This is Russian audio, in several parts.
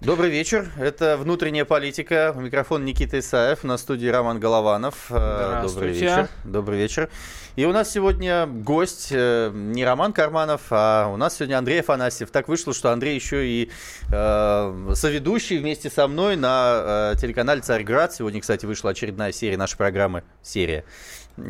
Добрый вечер. Это «Внутренняя политика». У микрофона Никита Исаев. На студии Роман Голованов. Э, добрый вечер. Добрый вечер. И у нас сегодня гость э, не Роман Карманов, а у нас сегодня Андрей Афанасьев. Так вышло, что Андрей еще и э, соведущий вместе со мной на э, телеканале «Царьград». Сегодня, кстати, вышла очередная серия нашей программы. Серия.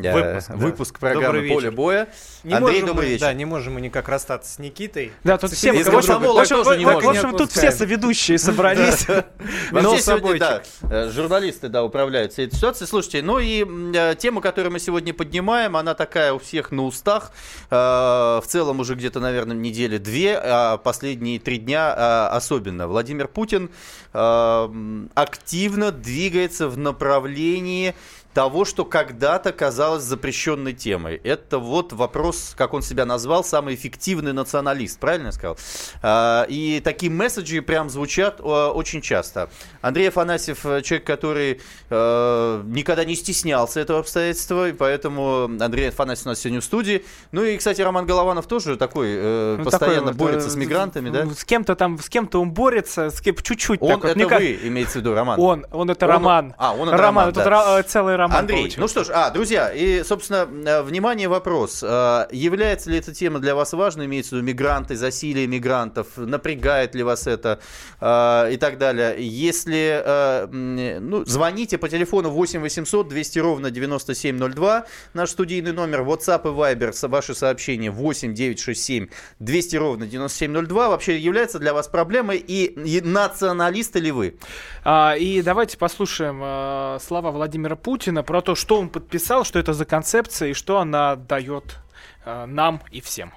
Э, выпуск, да. выпуск программы «Поле боя». Не Андрей, добрый мы, вечер. Да, не можем мы никак расстаться с Никитой. Да, тут все... В общем, в общем, тут все соведущие собрались. Но сегодня, да, э, журналисты, да, управляют всей этой ситуацией. Слушайте, ну и э, тема, которую мы сегодня поднимаем, она такая у всех на устах. В целом уже где-то, наверное, недели две, а последние три дня особенно. Владимир Путин активно двигается в направлении того, что когда-то казалось запрещенной темой. Это вот вопрос, как он себя назвал, самый эффективный националист, правильно я сказал? А, и такие месседжи прям звучат очень часто. Андрей Афанасьев, э, человек, который э, никогда не стеснялся этого обстоятельства, и поэтому Андрей Афанасьев у нас сегодня в студии. Ну и, кстати, Роман Голованов тоже такой, э, ну, постоянно такой борется с мигрантами, да? С кем-то там, с кем-то он борется, с кем чуть-чуть. Он, это вот, вы, имеется в виду, Роман? Он, он это он, Роман. А, он это Роман, Роман да. целый роман Андрей, получился. ну что ж, а, друзья, и, собственно, э, внимание, вопрос. Э, является ли эта тема для вас важной, имеется в виду мигранты, засилие мигрантов, напрягает ли вас это э, и так далее? Если, ну, звоните по телефону 8 800 200 ровно 9702, наш студийный номер, WhatsApp и Viber, ваши сообщения 8 967 200 ровно 9702, вообще является для вас проблемой и, и националисты ли вы? А, и давайте послушаем а, слова Владимира Путина про то, что он подписал, что это за концепция и что она дает а, нам и всем.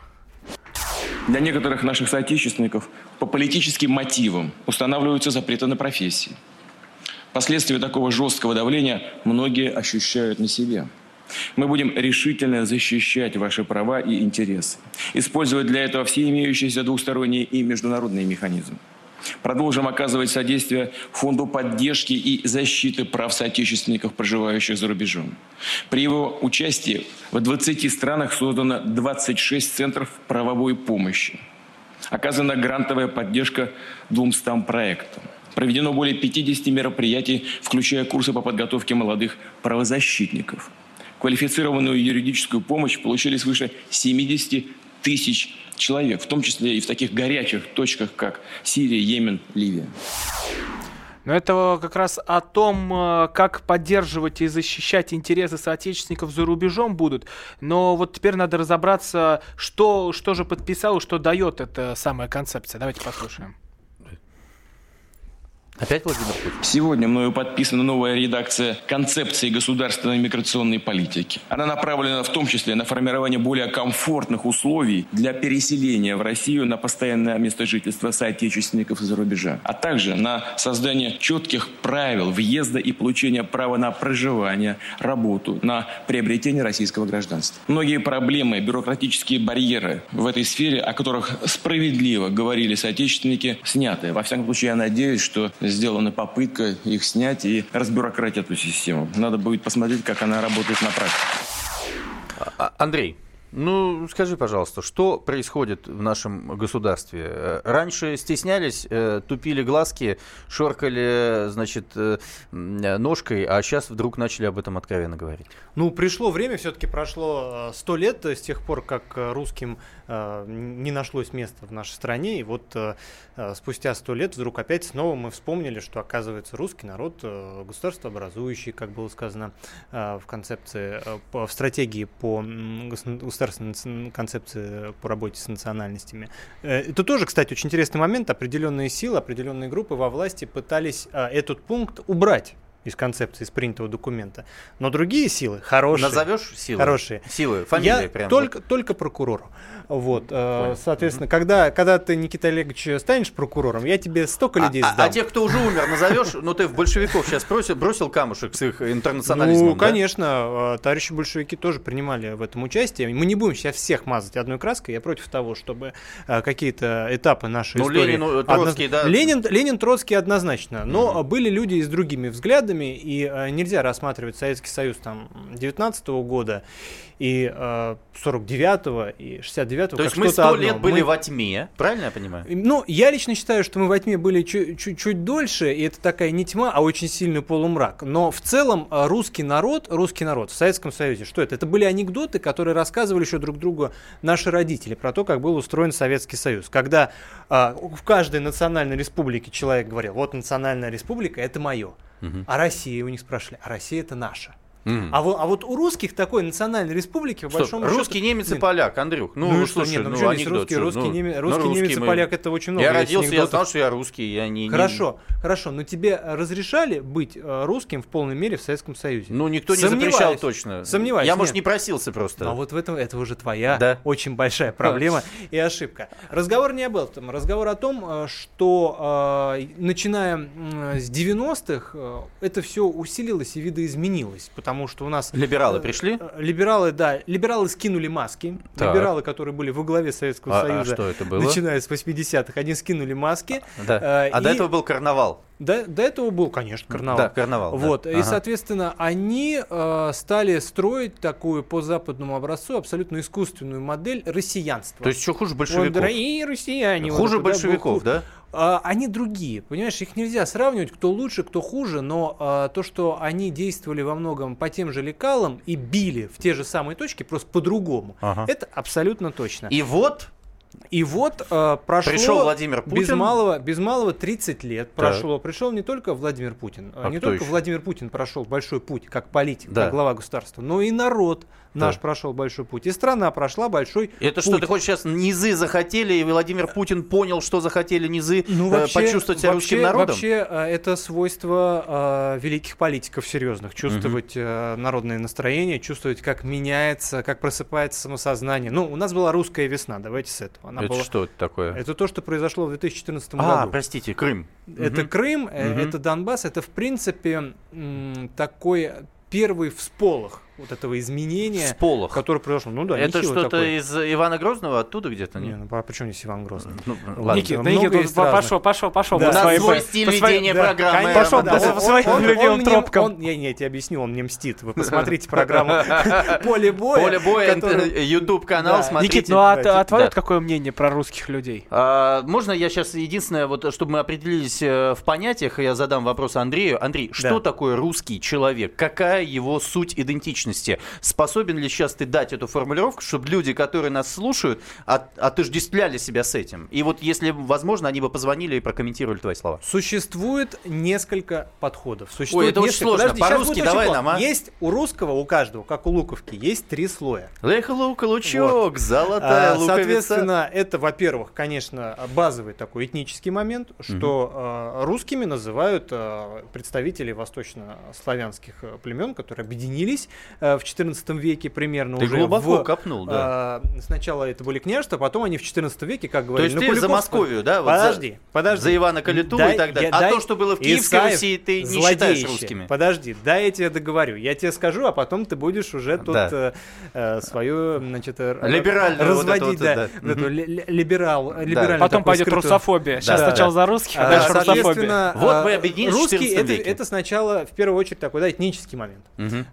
Для некоторых наших соотечественников по политическим мотивам устанавливаются запреты на профессии. Последствия такого жесткого давления многие ощущают на себе. Мы будем решительно защищать ваши права и интересы, использовать для этого все имеющиеся двусторонние и международные механизмы. Продолжим оказывать содействие Фонду поддержки и защиты прав соотечественников, проживающих за рубежом. При его участии в 20 странах создано 26 центров правовой помощи. Оказана грантовая поддержка 200 проектам. Проведено более 50 мероприятий, включая курсы по подготовке молодых правозащитников. Квалифицированную юридическую помощь получили свыше 70 тысяч человек, в том числе и в таких горячих точках, как Сирия, Йемен, Ливия. Но это как раз о том, э, как поддерживать и защищать интересы соотечественников за рубежом будут. Но вот теперь надо разобраться, что, что же подписал, что дает эта самая концепция. Давайте послушаем. Опять Владимир Путин? Сегодня мною подписана новая редакция концепции государственной миграционной политики. Она направлена в том числе на формирование более комфортных условий для переселения в Россию на постоянное место жительства соотечественников из-за рубежа, а также на создание четких правил въезда и получения права на проживание, работу, на приобретение российского гражданства. Многие проблемы, бюрократические барьеры в этой сфере, о которых справедливо говорили соотечественники, сняты. Во всяком случае, я надеюсь, что сделана попытка их снять и разбюрократить эту систему. Надо будет посмотреть, как она работает на практике. А, Андрей, ну, скажи, пожалуйста, что происходит в нашем государстве? Э, раньше стеснялись, э, тупили глазки, шоркали, значит, э, ножкой, а сейчас вдруг начали об этом откровенно говорить. Ну, пришло время, все-таки прошло сто лет с тех пор, как русским не нашлось места в нашей стране, и вот спустя сто лет вдруг опять снова мы вспомнили, что, оказывается, русский народ государство образующий, как было сказано в концепции, в стратегии по государственной концепции по работе с национальностями. Э, это тоже, кстати, очень интересный момент. Определенные силы, определенные группы во власти пытались этот пункт убрать из концепции, из принятого документа. Но другие силы, хорошие. Назовешь силы? Хорошие. Силы, фамилии Я прям. Только, только прокурору. Вот, э, соответственно, когда, когда ты, Никита Олегович, станешь прокурором, я тебе столько людей а, сдам. А, а тех, кто уже умер, назовешь? Ну, ты в большевиков сейчас бросил, бросил камушек с их интернационализмом, Ну, да? конечно. Э, товарищи большевики тоже принимали в этом участие. Мы не будем сейчас всех мазать одной краской. Я против того, чтобы э, какие-то этапы нашей ну, истории... Ленин, Троцкий, одно... да? Ленин, Ленин, Троцкий однозначно. Но mm-hmm. были люди и с другими взглядами, периодами, и э, нельзя рассматривать Советский Союз там 19 года и э, 49-го, и 69-го. То есть мы сто лет были мы... во тьме, правильно я понимаю? Ну, я лично считаю, что мы во тьме были чуть-чуть дольше, и это такая не тьма, а очень сильный полумрак. Но в целом э, русский народ, русский народ в Советском Союзе, что это? Это были анекдоты, которые рассказывали еще друг другу наши родители про то, как был устроен Советский Союз. Когда э, в каждой национальной республике человек говорил, вот национальная республика, это мое. Угу. А Россия, у них спрашивали, а Россия это наша. Mm. А, вот, а вот у русских такой национальной республики, в Стоп, большому русский, счету... немец и поляк, Андрюх. Ну, ну слушай, нет, ну, ну анекдот, русский, русский, ну, немец, русский, ну, немец и мы... поляк это очень много. Я родился, анекдотов. я знал, что я русский, я не... Хорошо, не... хорошо, но тебе разрешали быть э, русским в полной мере в Советском Союзе? Ну, никто не запрещал точно. Сомневаюсь. Я, нет. может, не просился просто. А вот в этом, это уже твоя да? очень большая проблема и ошибка. Разговор не об этом, разговор о том, э, что э, начиная с 90-х это все усилилось и видоизменилось, потому что у нас Либералы пришли? Э, либералы, да. Либералы скинули маски. Так. Либералы, которые были во главе Советского а, а Союза, а что это было? начиная с 80-х, они скинули маски. Да. Э, а и... до этого был карнавал? До, до этого был, конечно, карнавал. Да, карнавал. Вот. Да. И, ага. соответственно, они э, стали строить такую по западному образцу абсолютно искусственную модель россиянства. То есть что хуже большевиков? Вот, дорогие россияне. Хуже вот, большевиков, да? А, они другие, понимаешь, их нельзя сравнивать, кто лучше, кто хуже, но а, то, что они действовали во многом по тем же лекалам и били в те же самые точки, просто по-другому, ага. это абсолютно точно. И вот и вот э, прошло Пришел Владимир Путин. Без малого, без малого 30 лет так. прошло. Пришел не только Владимир Путин, а не только еще? Владимир Путин прошел большой путь как политик, да. как глава государства, но и народ наш прошел большой путь. И страна прошла большой Это путь. что, ты хочешь сейчас низы захотели, и Владимир Путин понял, что захотели низы ну, э, вообще, почувствовать себя вообще, русским народом? Вообще, э, это свойство э, великих политиков серьезных. Чувствовать угу. э, народное настроение, чувствовать, как меняется, как просыпается самосознание. Ну, у нас была русская весна, давайте с этого. Она это была... что это такое? Это то, что произошло в 2014 а, году. А, простите, Крым. Это угу. Крым, угу. это Донбасс, это, в принципе, такой первый всполох вот этого изменения, Всполох. которое произошло. Ну да, Это что-то из Ивана Грозного оттуда где-то? Не, ну а почему здесь Иван Грозный? Ну, ладно. Никит, Никит пошел, пошел, пошел. Да. У нас свой стиль ведения да, программы. Пошел да, по своим любимым тропкам. Я, я тебе объясню, он мне мстит. Вы посмотрите программу «Поле боя». «Поле боя», YouTube-канал, смотрите. Никит, ну а, а твое какое мнение про русских людей? А, можно я сейчас единственное, вот чтобы мы определились э, в понятиях, я задам вопрос Андрею. Андрей, что такое русский человек? Какая его суть идентичности? Способен ли сейчас ты дать эту формулировку, чтобы люди, которые нас слушают, от, отождествляли себя с этим? И вот если возможно, они бы позвонили и прокомментировали твои слова. Существует несколько подходов. Существует Ой, это несколько... очень сложно. По-русски давай нам, а? Есть у русского, у каждого, как у луковки, есть три слоя. Лех, лук, лучок, вот. золотая а, луковица. Соответственно, это, во-первых, конечно, базовый такой этнический момент, что угу. а, русскими называют а, представителей восточнославянских племен, которые объединились в 14 веке примерно Ты уже глубоко в, копнул, да. Э, сначала это были княжества, потом они в 14 веке, как говорили. То есть ты за Московию, да? Вот подожди, за, подожди. За Ивана Калиту дай, и так далее. Я, а дай, то, что было в Киевской Исаев, Руси, ты не считаешь русскими. Подожди, дай я тебе договорю. Я тебе скажу, а потом ты будешь уже тут да. э, э свою, значит, Либеральную разводить, вот да, вот, да. Угу. либерал, либеральный Потом пойдет скрытую... русофобия. Сейчас да. сначала за русских, а, дальше русофобия. Вот мы объединились Русский это, это сначала, в первую очередь, такой, да, этнический момент.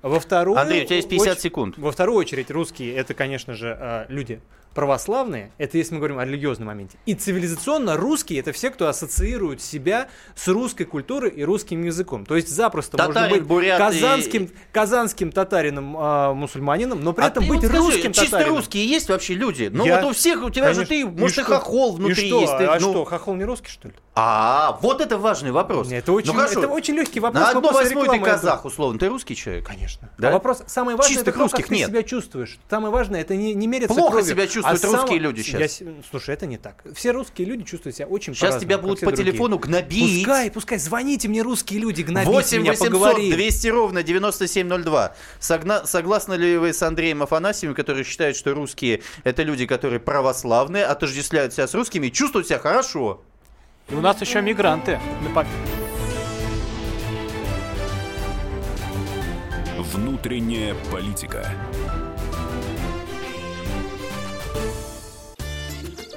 Во вторую... Андрей, у тебя есть 50 секунд. Во вторую очередь русские это, конечно же, а, люди православные, это если мы говорим о религиозном моменте, и цивилизационно русские это все, кто ассоциирует себя с русской культурой и русским языком. То есть запросто Татарин, можно быть бурят казанским, и... казанским татарином, э, мусульманином, но при а этом быть вот русским скажи, татарином. Чисто русские есть вообще люди? Ну Я... вот у всех, у тебя конечно. же ты, может, и, и хохол внутри и что? есть. Ты, а ну... что, хохол не русский, что ли? А, вот это важный вопрос. Это очень, ну, это очень легкий вопрос. На одну восьмую ты казах, условно. Ты русский человек? Конечно. Да? А вопрос, самый важный, Чистых это то, русских как нет. ты себя чувствуешь. Самое важное, это не, не мерится Плохо кровью, себя чувствуют а русские сам... люди сейчас. Я, слушай, это не так. Все русские люди чувствуют себя очень Сейчас тебя будут по другие. телефону гнобить. Пускай, пускай, звоните мне русские люди, гнобить 8 меня, 800 поговори. 200 ровно 9702. Согна... Согласны ли вы с Андреем Афанасьевым, который считает, что русские это люди, которые православные, отождествляют себя с русскими и чувствуют себя хорошо? И у нас еще мигранты. Внутренняя политика.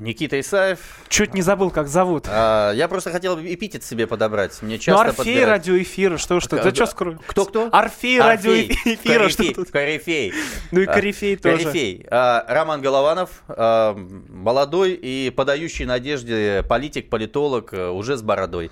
Никита Исаев. Чуть не забыл, как зовут. А, я просто хотел эпитет себе подобрать. Мне Ну, часто Орфей подбирают. радиоэфира, что, что? Да что скрою? Кто-кто? Орфей радиоэфира, что тут? Корифей. Ну и А, корифей тоже. Корифей. А, Роман Голованов, а, молодой и подающий надежде политик, политолог, уже с бородой.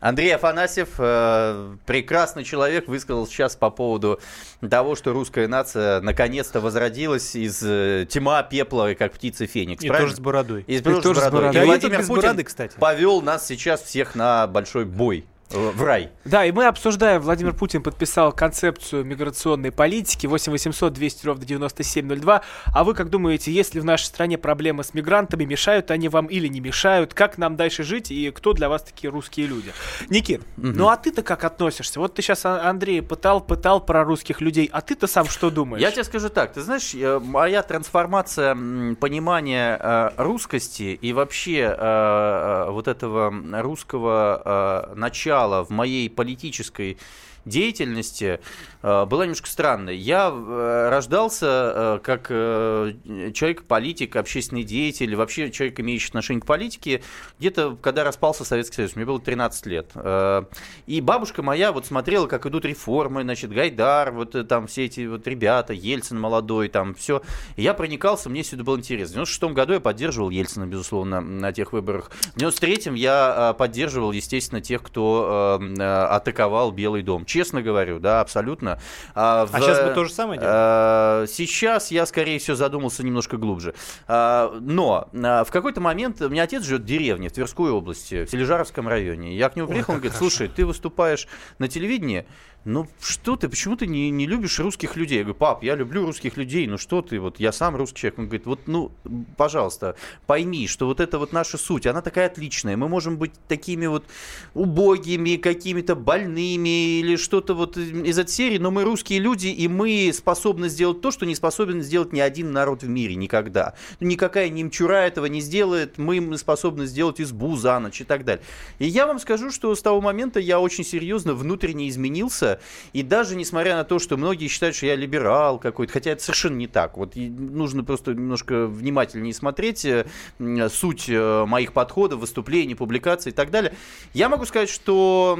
Андрей Афанасьев, э, прекрасный человек, высказал сейчас по поводу того, что русская нация наконец-то возродилась из э, тьма, пепла, как птица Феникс. И правильно? тоже с бородой. И, тоже с бородой. И Да, и Владимир Путин бороды, кстати. повел нас сейчас всех на большой бой в рай. Да, и мы обсуждаем, Владимир Путин подписал концепцию миграционной политики 8 800 200 ровно 9702. А вы как думаете, есть ли в нашей стране проблемы с мигрантами, мешают они вам или не мешают, как нам дальше жить и кто для вас такие русские люди? Никит, ну а ты-то как относишься? Вот ты сейчас, Андрей, пытал, пытал про русских людей, а ты-то сам что думаешь? Я тебе скажу так, ты знаешь, э, моя трансформация понимания э, русскости и вообще э, э, вот этого русского э, начала в моей политической деятельности э, была немножко странной. Я э, рождался э, как э, человек-политик, общественный деятель, вообще человек, имеющий отношение к политике, где-то когда распался Советский Союз, мне было 13 лет. И бабушка моя вот смотрела, как идут реформы, значит, Гайдар, вот там все эти вот ребята, Ельцин молодой, там все. И я проникался, мне все это было интересно. В 96 году я поддерживал Ельцина, безусловно, на тех выборах. В 93-м я поддерживал, естественно, тех, кто атаковал Белый дом. Честно говорю, да, абсолютно. А, А сейчас бы то же самое делали? э, Сейчас я, скорее всего, задумался немножко глубже. А, Но а, в какой-то момент у меня отец живет в деревне, в Тверской области, в Сележаровском районе. Я к нему приехал, он говорит, слушай, ты выступаешь на телевидении, ну что ты, почему ты не, не любишь русских людей? Я говорю, пап, я люблю русских людей, ну что ты, вот я сам русский человек. Он говорит, вот, ну, пожалуйста, пойми, что вот это вот наша суть, она такая отличная. Мы можем быть такими вот убогими, какими-то больными или что-то вот из этой серии, но мы русские люди, и мы способны сделать то, что не способен сделать ни один народ в мире никогда. Никакая немчура этого не сделает, мы способны сделать избу за ночь и так далее. И я вам скажу, что с того момента я очень серьезно внутренне изменился, и даже несмотря на то, что многие считают, что я либерал какой-то, хотя это совершенно не так. Вот нужно просто немножко внимательнее смотреть э, суть э, моих подходов, выступлений, публикаций и так далее. Я могу сказать, что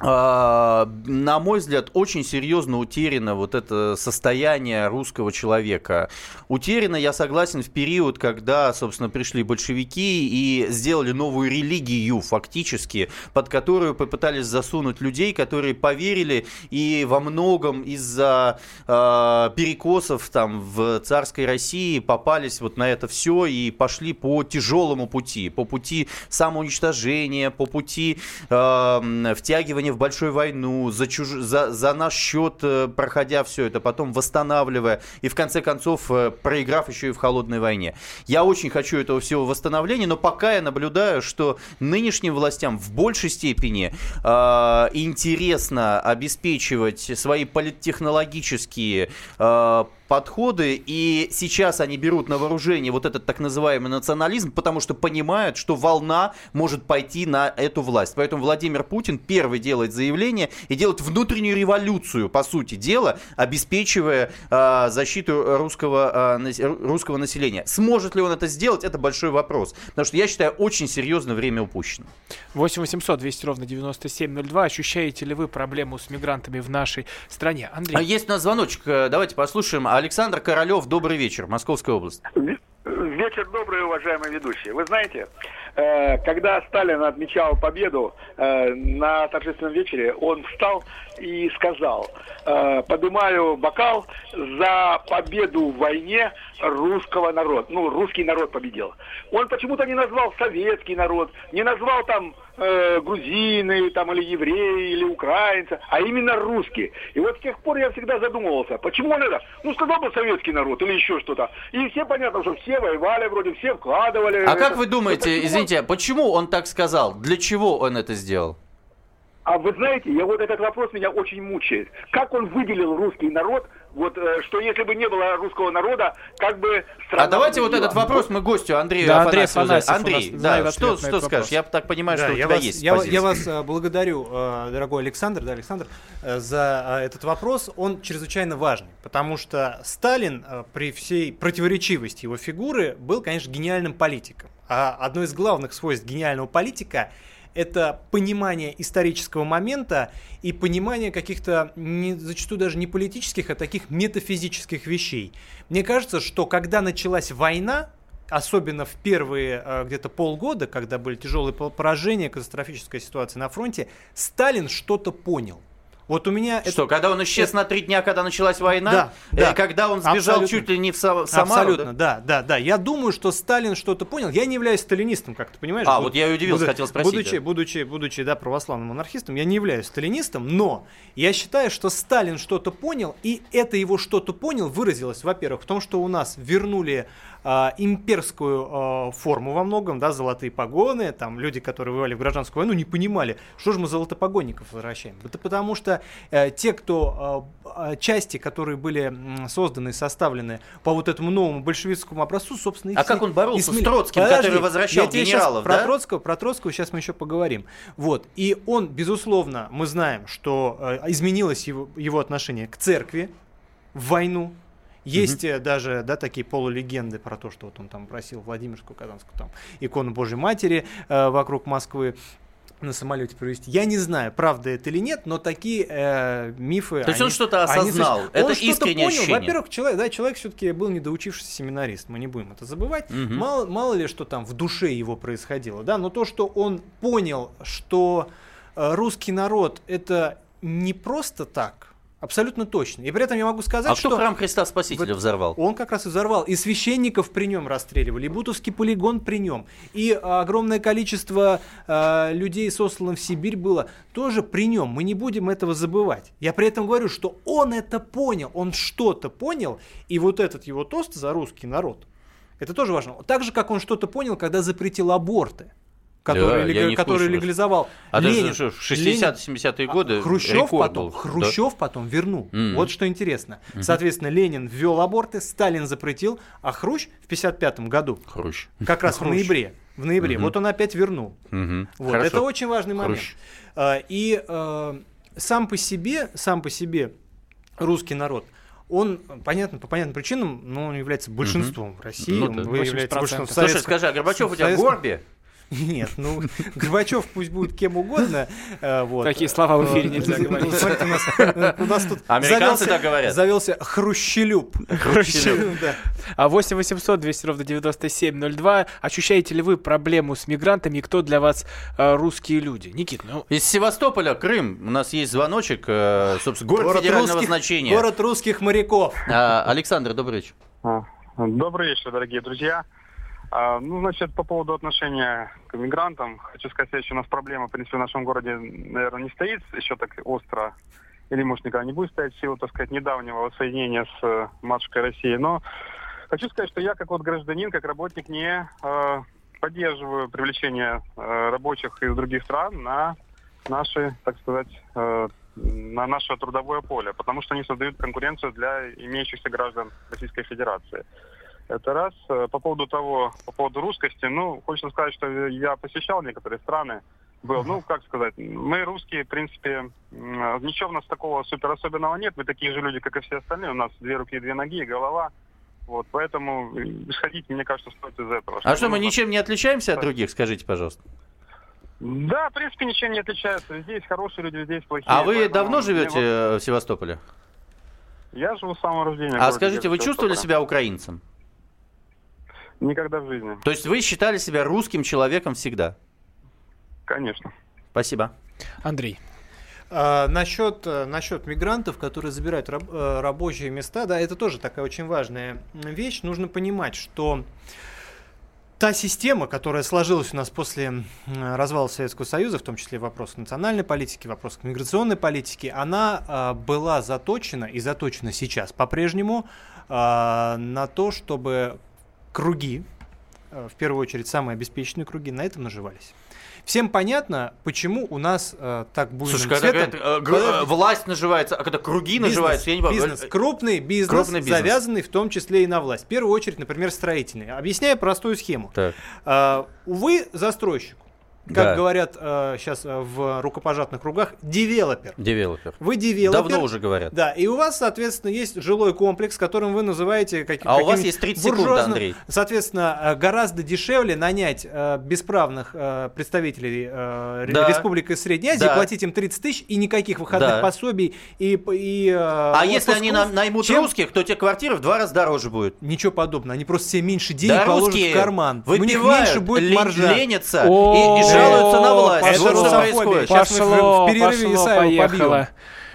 на мой взгляд, очень серьезно утеряно вот это состояние русского человека. Утеряно, я согласен, в период, когда, собственно, пришли большевики и сделали новую религию фактически, под которую попытались засунуть людей, которые поверили и во многом из-за э, перекосов там в царской России попались вот на это все и пошли по тяжелому пути, по пути самоуничтожения, по пути э, втягивания в большую войну, за, чуж... за, за наш счет э, проходя все это, потом восстанавливая и в конце концов э, проиграв еще и в холодной войне. Я очень хочу этого всего восстановления, но пока я наблюдаю, что нынешним властям в большей степени э, интересно обеспечивать свои политтехнологические э, подходы, и сейчас они берут на вооружение вот этот так называемый национализм, потому что понимают, что волна может пойти на эту власть. Поэтому Владимир Путин первый делает заявление и делает внутреннюю революцию, по сути дела, обеспечивая э, защиту русского, э, русского населения. Сможет ли он это сделать, это большой вопрос. Потому что я считаю, очень серьезно время упущено. 8 800 200 ровно 9702. Ощущаете ли вы проблему с мигрантами в нашей стране? А Андрей. Есть у нас звоночек, э, давайте послушаем. Александр Королев, добрый вечер, Московская область. Вечер добрый, уважаемые ведущие. Вы знаете, э, когда Сталин отмечал победу э, на торжественном вечере, он встал и сказал, э, поднимаю бокал за победу в войне русского народа. Ну, русский народ победил. Он почему-то не назвал советский народ, не назвал там э, грузины там, или евреи, или украинцы, а именно русские. И вот с тех пор я всегда задумывался, почему он это? Ну, сказал бы советский народ или еще что-то. И все понятно, что все воевали вроде, все вкладывали. А это. как вы думаете, почему извините, почему он так сказал? Для чего он это сделал? А вы знаете, я вот этот вопрос меня очень мучает. Как он выделил русский народ, вот э, что если бы не было русского народа, как бы страна А давайте вот этот вопрос мы гостю Андрею Да, Андрей. Афанасьев Андрей, да, что, что этот скажешь? вопрос. Я так понимаю, Да, что у тебя вас, есть я, позиция. я вас э, благодарю, э, дорогой Александр, да, Александр, за этот вопрос. Он чрезвычайно важный, потому что Сталин при всей противоречивости его фигуры был, конечно, гениальным политиком. А одно из главных свойств гениального политика это понимание исторического момента и понимание каких-то не, зачастую даже не политических, а таких метафизических вещей. Мне кажется, что когда началась война, особенно в первые э, где-то полгода, когда были тяжелые по- поражения, катастрофическая ситуация на фронте, Сталин что-то понял. Вот у меня это- Что, когда он исчез на три дня, когда началась война? Да, Э, да. Когда он сбежал Абсолютно. чуть ли не в Са- Самару? Абсолютно, да? да, да, Я думаю, что Сталин что-то понял. Я не являюсь сталинистом, как ты понимаешь. А, Буд- вот я и удивился, буду- хотел спросить, Будучи, да. будучи, будучи, да, православным монархистом, я не являюсь сталинистом, но я считаю, что Сталин что-то понял, и это его что-то понял выразилось, во-первых, в том, что у нас вернули имперскую а, форму во многом, да, золотые погоны, там люди, которые воевали в гражданскую войну, не понимали, что же мы золотопогонников возвращаем. Это потому что э, те, кто а, а, части, которые были созданы и составлены по вот этому новому большевистскому образцу, собственно, их А как он боролся и с Троцким, который возвращал я генералов, про да? Троцкого, про Троцкого сейчас мы еще поговорим. Вот. И он, безусловно, мы знаем, что э, изменилось его, его отношение к церкви в войну. Есть э, даже да, такие полулегенды про то, что вот он там просил Владимирскую, Казанскую там, икону Божьей Матери э, вокруг Москвы на самолете провести. Я не знаю, правда это или нет, но такие э, мифы. То есть он они- что-то они осознал. существуют. Это Он что-то искреннее понял. ощущение. Во-первых, человек, да, человек все-таки был недоучившийся семинарист, мы не будем это забывать. Мгм. Мало, мало ли, что там в душе его происходило, да, но то, что он понял, что э, русский народ это не просто так, абсолютно точно. И при этом я могу сказать, А кто что храм Христа Спасителя Вот взорвал? он как раз и взорвал. И священников при нем расстреливали, и Бутовский полигон при нем. И а, огромное количество а, людей, сосланных в Сибирь, было тоже при нем. Мы не будем этого забывать. Я при этом говорю, что он это понял, он что-то понял, и вот этот его тост за русский народ, это тоже важно. Так же, как он что-то понял, когда запретил аборты. Который, Да, лег- в который легализовал. А Ленин, же что, в Ленин- 60-70-е годы а, Хрущев рекорд потом, был. Хрущев потом вернул. Мгм. Вот что интересно. Соответственно, Ленин ввел аборты, Сталин запретил, а Хрущ в 55 году, Да. Хрущ. как раз в Хрущ. ноябре, в ноябре, Мгм. вот он опять вернул. Мгм. Вот, Хорошо. это очень важный момент. Хрущ. А, И э, сам по себе, сам по себе русский народ, он, понятно, по понятным причинам, но он является большинством в России, Ну он да. является 80%. большинством в Слушай, скажи, а Горбачев у тебя Советском- Горби? Нет, ну, Горбачев пусть будет кем угодно. э, вот. Такие слова в эфире Э, нельзя ну, говорить. смотрите, у нас, э, у нас тут Американцы завелся- так говорят. Завелся Хрущелюб. Хрущелюб. Да. А 8 800 200 ровно 9702. Ощущаете ли вы проблему с мигрантами? и Кто для вас русские люди? Никит, ну... Из Севастополя, Крым, у нас есть звоночек, собственно, город, федерального русских- значения. город русских моряков. А, Александр, добрый вечер. А, Добрый вечер, дорогие друзья. А, Ну, значит, по поводу отношения к мигрантам, хочу сказать, что у нас проблема, в принципе, в нашем городе, наверное, не стоит еще так остро, или, может, никогда не будет стоять в силу, так сказать, недавнего воссоединения с э, матушкой России. Но хочу сказать, что я, как вот гражданин, как работник, не э, поддерживаю привлечение э, рабочих из других стран на наши, так сказать, э, на наше трудовое поле, потому что они создают конкуренцию для имеющихся граждан Российской Федерации. Это раз. Э, По поводу того, по поводу русскости, ну, хочется сказать, что я посещал некоторые страны, был, ну, как сказать, мы русские, в принципе, ничего у нас такого супер особенного нет, мы такие же люди, как и все остальные, у нас две руки, две ноги голова, вот, поэтому э, исходить, мне кажется, стоит из этого. А что, мы нужно- ничем не отличаемся от других, скажите, пожалуйста? Да, в принципе, ничем не отличается. Везде есть хорошие люди, везде есть плохие. А вы давно живете э, в Севастополе? Я живу с самого рождения. А скажите, вы чувствовали себя украинцем? Никогда в жизни. То есть вы считали себя русским человеком всегда? Конечно. Спасибо. Андрей. А, насчет, э, насчет мигрантов, которые забирают раб- э, рабочие места, да, это тоже такая очень важная вещь. Нужно понимать, что та система, которая сложилась у нас после развала Советского Союза, в том числе вопросы национальной политики, вопросы миграционной политики, она а, была заточена и заточена сейчас по-прежнему а, на то, чтобы круги, э, в первую очередь самые обеспеченные круги, на этом наживались. Всем понятно, почему у нас э, так буйным Слушай, когда цветом- какая-то, э, э, власть наживается, а когда круги Бизнес, наживаются, я не понимаю. Бизнес, крупный бизнес, Крупный бизнес. завязанный в том числе и на власть. В первую очередь, например, строительный. Объясняю простую схему. Так. А, увы, застройщик, как Да. говорят сейчас в рукопожатных кругах, девелопер. Девелопер. Вы девелопер. Давно уже говорят. Да, и у вас, соответственно, есть жилой комплекс, которым вы называете как, А у вас есть 30 секунд, буржуазным- Андрей. Соответственно, э, гораздо дешевле нанять э, бесправных э, представителей э, Да. Республики Средней Азии, Да. платить им 30 тысяч и никаких выходных Да. пособий и, и э, А если они нам наймут чем- русских, то тебе квартира в два раза дороже будет. Ничего подобного. Они просто себе меньше денег Да положат в карман. У них меньше будет маржа. ленятся и, О, и жалуются на власть. Вот что Русофобия. происходит. Сейчас мы в- Пошло, в перерыве пошло, поехало.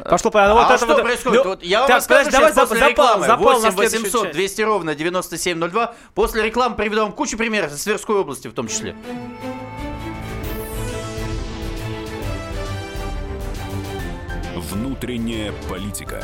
Пошло, а Вот это что вот- происходит? Ну, Вот я вам так, расскажу подожди, давай сейчас после зап- запал, рекламы. запал 8 на следующую 800 часть. 200 ровно 9702. После рекламы приведу вам кучу примеров из Тверской области в том числе. Внутренняя политика.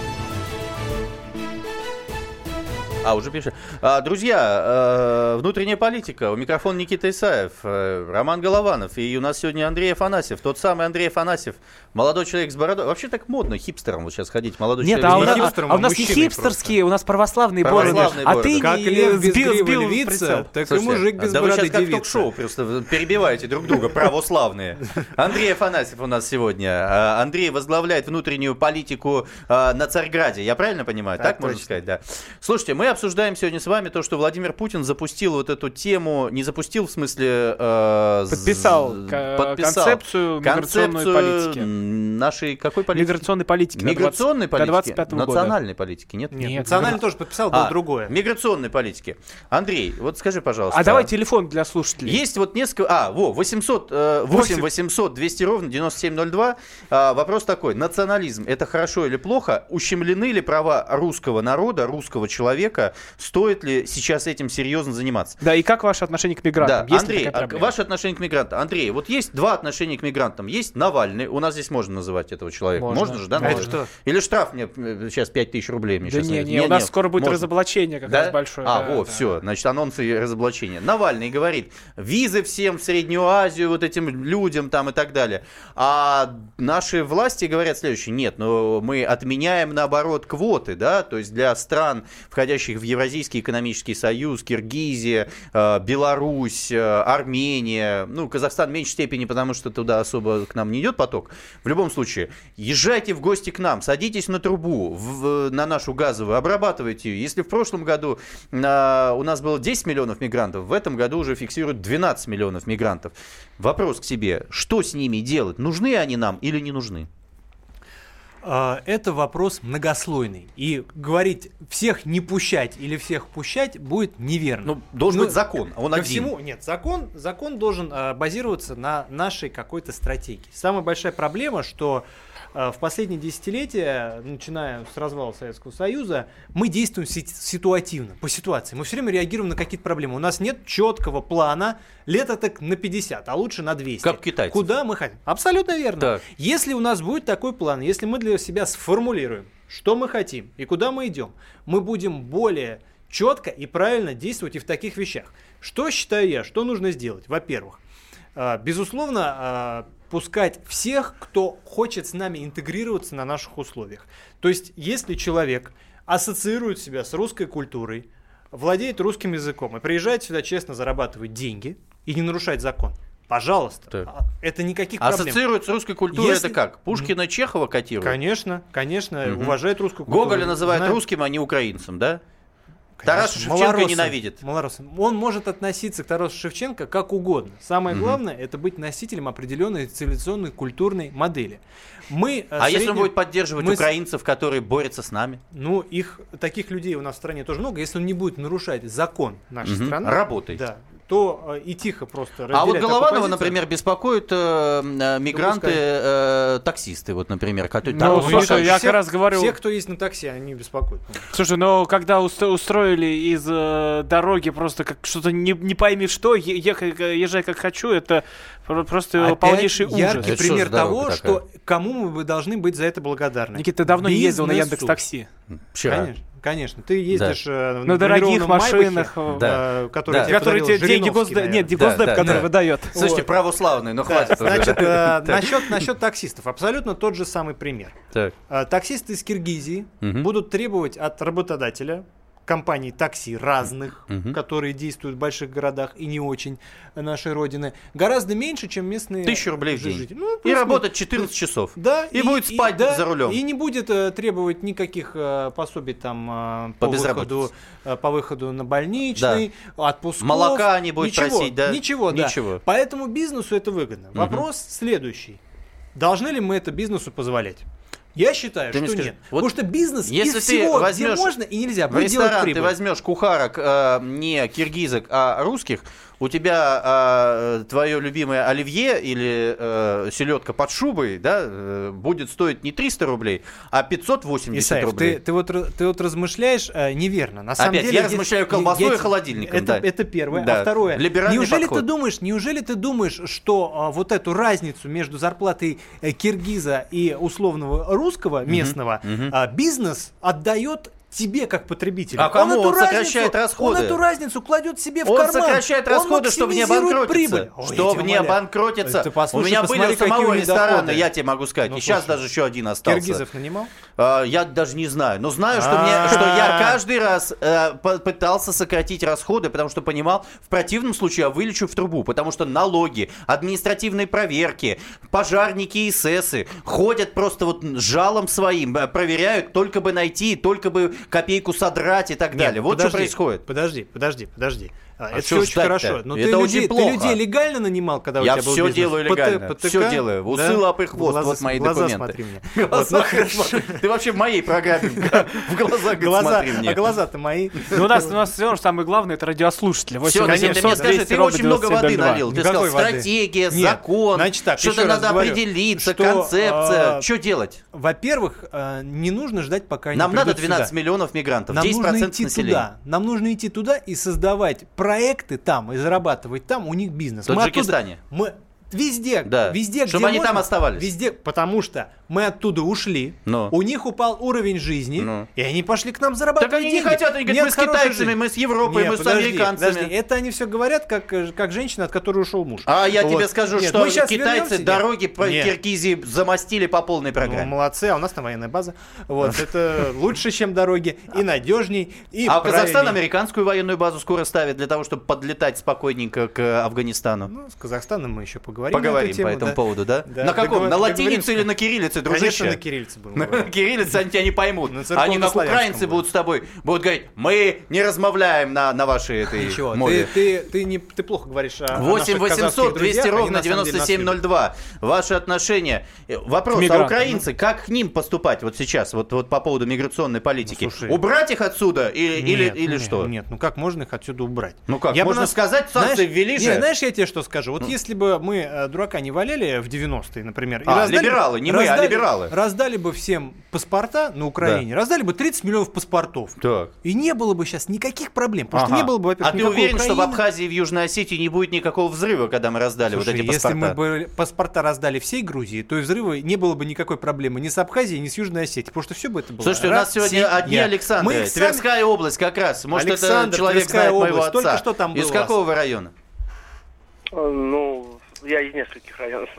А, уже пишет. А, друзья, э, внутренняя политика. У микрофона Никита Исаев, э, Роман Голованов. И у нас сегодня Андрей Афанасьев. Тот самый Андрей Афанасьев. Молодой человек с бородой. Вообще так модно хипстером вот сейчас ходить. Молодой Нет, человек а у, нас, бородой. хипстером, а у а нас не хипстерские, у нас православные бороды. Православные А бороды. ты Как не- лев без сбил, сбил львица, так и Слушайте, мужик без да вы бороды сейчас как девица. ток-шоу, просто перебиваете друг друга, православные. Андрей Афанасьев у нас сегодня. А, Андрей возглавляет внутреннюю политику а, на Царьграде. Я правильно понимаю? Так, Так можно сказать, да. Слушайте, мы обсуждаем сегодня с вами то, что Владимир Путин запустил вот эту тему, не запустил в смысле... э, Подписал подписал концепцию миграционной концепцию, политики. Нашей какой политики? Миграционной политики. Миграционной 20 политики? До 25 года. Национальной политики, нет? Нет, Нет, национально ну, тоже подписал, было А, другое. Миграционной политики. Андрей, вот скажи, пожалуйста. А давай телефон для слушателей. Есть вот несколько... А, во, 800, э, 8 800 200 ровно 9702. А, вопрос такой. Национализм – это хорошо или плохо? Ущемлены ли права русского народа, русского человека? Стоит ли сейчас этим серьезно заниматься? Да, и как ваше отношение к мигрантам? Да, Есть Андрей, а ваше отношение к мигрантам. Андрей, вот есть два отношения к мигрантам. Есть Навальный, у нас здесь можно называть этого человека. Можно. Можно, же, да? А это Можно. что? Или штраф мне э, сейчас 5000 рублей. Мне Да сейчас не, найдут. не, у нас скоро будет можно. разоблачение как Да? раз большое. А, да, вот, да. все, значит, анонсы и разоблачения. Навальный говорит, визы всем в Среднюю Азию, вот этим людям там и так далее. А наши власти говорят следующее, нет, но мы отменяем, наоборот, квоты, да, то есть для стран, входящих в Евразийский экономический союз, Киргизия, э, Беларусь, э, Армения, ну, Казахстан в меньшей степени, потому что туда особо к нам не идет поток. В любом случае, езжайте в гости к нам, садитесь на трубу, в- на нашу газовую, обрабатывайте ее. Если в прошлом году а, у нас было 10 миллионов мигрантов, в этом году уже фиксируют 12 миллионов мигрантов. Вопрос к себе, что с ними делать? Нужны они нам или не нужны? А, Это вопрос многослойный. И говорить всех не пущать или всех пущать будет неверно. Ну, должен Ну, быть закон, а он один. всему, нет, закон, закон должен а, базироваться на нашей какой-то стратегии. Самая большая проблема, что в последние десятилетия, начиная с развала Советского Союза, мы действуем си- ситуативно, по ситуации. Мы все время реагируем на какие-то проблемы. У нас нет четкого плана, лето так на 50, а лучше на 200. Как китайцы. Куда мы хотим? Абсолютно верно. Так. Если у нас будет такой план, если мы для себя сформулируем, что мы хотим и куда мы идем, мы будем более четко и правильно действовать и в таких вещах. Что считаю я, что нужно сделать? Во-первых, а, безусловно, а, пускать всех, кто хочет с нами интегрироваться на наших условиях. То есть, если человек ассоциирует себя с русской культурой, владеет русским языком и приезжает сюда честно зарабатывать деньги и не нарушать закон, пожалуйста, Так. а, это никаких проблем. Ассоциируют с русской культурой Если- это как? Пушкина, Чехова котируют? Конечно, конечно, Мгм. уважает русскую культуру. Гоголя называют Знает- русским, а не украинцем, да? Тараса Шевченко малороссы, ненавидит. малороссы. Он может относиться к Тарасу Шевченко как угодно. Самое Мгм. главное это быть носителем определенной цивилизационной культурной модели. Мы, э, А если он будет поддерживать мы украинцев, которые борются с нами? Ну, их таких людей у нас в стране тоже много. Если он не будет нарушать закон нашей Мгм. страны, Работай. да, то э, и тихо просто А вот Голованова, например, беспокоит э, э, мигранты, пускай. э, таксисты, вот, например, которые... Ну, слушай, слушай, я все- как раз говорю- Все, кто есть на такси, они беспокоят. Слушай, но когда ус- устроили из э, дороги просто как что-то не, не пойми что, е- ехай, езжай как хочу, это про- просто Опять полнейший ужас. яркий пример что того, такая? что кому мы бы должны быть за это благодарны. Никита, ты давно не ездил на Бизнесу. Яндекс Такси. Вчера. Конечно, конечно. Ты ездишь э, На дорогих бронированном Майбахе, машинах, э, да. который Да. тебе Которые тебе деньги госдеп, нет, Да, госдеп, да, который да. выдает. Слушайте, Вот. православный, ну Да, хватит. Значит, э, насчет, насчет таксистов. Абсолютно тот же самый пример. Так. Э, Таксисты из Киргизии будут требовать от работодателя компаний такси разных, Мгм. которые действуют в больших городах и не очень нашей родины, гораздо меньше, чем местные Тысячу рублей в день. Ну, И работать 14 часов. Да, И будет спать да, за рулем. И не будет э, требовать никаких э, пособий там э, По по, выходу, э, по выходу на больничный, отпусков. Молока не будет ничего, просить, да? Ничего, да. Ничего. Поэтому бизнесу это выгодно. Мгм. Вопрос следующий. Должны ли мы это бизнесу позволять? Я считаю, Ты что скажи, нет. вот Потому что бизнес если из ты всего, возьмешь где можно и нельзя, В будет делать ресторан ты возьмешь кухарок э, не киргизок, а русских, у тебя э, твое любимое оливье или э, селедка под шубой, да, э, будет стоить не 300 рублей, а 580 Исаев, рублей. ты, ты, вот, ты вот размышляешь э, неверно. На самом Опять, деле, я размышляю колбасой я- и холодильником, Это, да. это первое. Да. А второе, Либеральный неужели подход. ты думаешь, неужели ты думаешь, что а, вот эту разницу между зарплатой киргиза и условного русского местного мгм. а, бизнес отдает тебе как потребителю. А кому? эту Он сокращает расходы. Он эту разницу кладет себе в Он карман. сокращает Он расходы, чтобы не обанкротиться. прибыль. Ой, чтобы не обанкротиться. Ты У послушай, меня были у самого у доходы. я тебе могу сказать. Ну, и сейчас даже еще один остался. Киргизов нанимал? А, Я даже не знаю, но знаю, что, мне, что я каждый раз э, пытался сократить расходы, потому что понимал, в противном случае я вылечу в трубу, потому что налоги, административные проверки, пожарники и ССы ходят просто вот жалом своим, э, проверяют, только бы найти, только бы копейку содрать и так далее. Нет, вот подожди, что происходит. Подожди, подожди, подожди. А, это что все очень хорошо. Но Это ты, очень людей, плохо. ты людей легально нанимал, когда у Я тебя был всё бизнес? делаю ПТ, легально, ПТК? всё делаю. Усы, Да? лапы, хвост, Глаза- вот мои глаза документы. смотри мне. Глаза, Вот, ну, хорошо. Ты вообще в моей программе в глаза Глаза, смотри мне. а глаза-то мои. Ну, у нас, у нас все равно самое главное, это радиослушатели. Все, 8 ты, мне скажи, ты очень много воды налил. Ты сказал, стратегия, закон, что-то надо определиться, концепция. а, Что делать? Во-первых, э, не нужно ждать, пока Нам надо придут 12 сюда. миллионов мигрантов, Нам 10% нужно идти населения. туда. Нам нужно идти туда и создавать проекты там и зарабатывать там. У них бизнес. В Мы оттуда- Таджикистане. Мы везде, Да. везде, Чтобы где они там можно, оставались. Везде, потому что мы оттуда ушли. Ну. У них упал уровень жизни, Ну. и они пошли к нам зарабатывать Так они не деньги. хотят, они говорят, Нет мы с китайцами, жизни. мы с Европой, Нет, мы с подожди, американцами. подожди. Это они все говорят, как, как женщина, от которой ушел муж. А я Вот. тебе скажу, Нет, что китайцы вернемся- дороги по Нет. Киргизии замостили по полной Ну, программе. молодцы, а у нас там военная база. Вот, это лучше, чем дороги, и надежней, и а Казахстан американскую военную базу скоро ставит для того, чтобы подлетать спокойненько к Афганистану. Ну, с Казахстаном мы еще поговорим. На Поговорим эту тему, по этому да. поводу, да? Да, на каком? договор- На латинице или на кириллице, дружище? Конечно, на кириллице будем На кириллице они тебя не поймут. На Они как украинцы будут с тобой, будут говорить, мы не размовляем на, на вашей этой Ничего, мове. ты, ты, ты, не, ты плохо говоришь о, о 8 наших казахских 800 200 друзьях, они ровно на самом деле нас любят. 9702. Ваши отношения. Э, Вопрос, а украинцы, как к ним поступать вот сейчас, вот, вот по поводу миграционной политики? Ну, слушай. Убрать их отсюда или, или, Нет, или нет, что? Нет, ну как можно их отсюда убрать? Ну как, Я бы можно нас- сказать, санкции знаешь, ввели же. знаешь, я тебе что скажу? Вот если бы мы э, дурака не валяли в 90-е, например, и А, раздали бы- либералы, не мы, а раздали- либералы. Раздали бы всем паспорта на Украине, раздали бы 30 миллионов паспортов. Так. И не было бы сейчас никаких проблем, потому что Ага. не было бы, во-первых, а ты уверен, что в Украины. Абхазии и в Южной Осетии не будет никакого взрыва, когда мы раздали Слушай, вот эти если паспорта? мы бы паспорта раздали всей Грузии, то и взрыва не было бы никакой проблемы ни с Абхазией, ни с Южной Осетией, потому что все бы это было. Слушайте, у нас сегодня Россия. одни Александры. Мы сами- Тверская область как раз. Может, Александр, это человек Тверская знает моего область. отца. Только что там был Из вас. какого вы района? Ну, я из нескольких районов.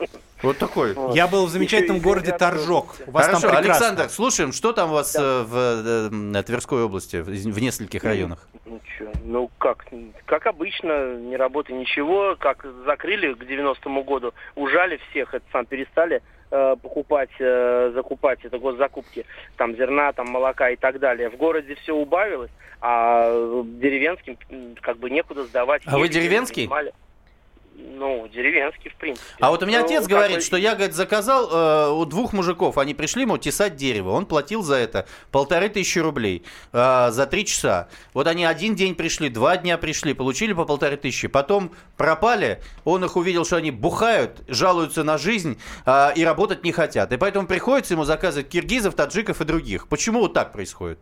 Вот такой. Вот. Я был в замечательном Еще городе Торжок. У вас Хорошо, там прекрасно. Александр, слушаем, что там у вас э, в э, Тверской области, в в нескольких районах? Ну, чё, ну как, как обычно, не работает ничего, как закрыли к 90-му году, ужали всех, это сам перестали э, покупать, э, закупать, это госзакупки, там зерна, там молока и так далее. В городе все убавилось, а деревенским как бы некуда сдавать. А вы деревенский? принимали. Ну, деревенский, в принципе. А вот у меня Ну, отец говорит, что я, говорит, заказал э, у двух мужиков, они пришли ему тесать дерево, он платил за это полторы тысячи рублей э, за три часа. Вот они один день пришли, два дня пришли, получили по полторы тысячи, потом пропали, он их увидел, что они бухают, жалуются на жизнь э, и работать не хотят. И поэтому приходится ему заказывать киргизов, таджиков и других. Почему вот так происходит?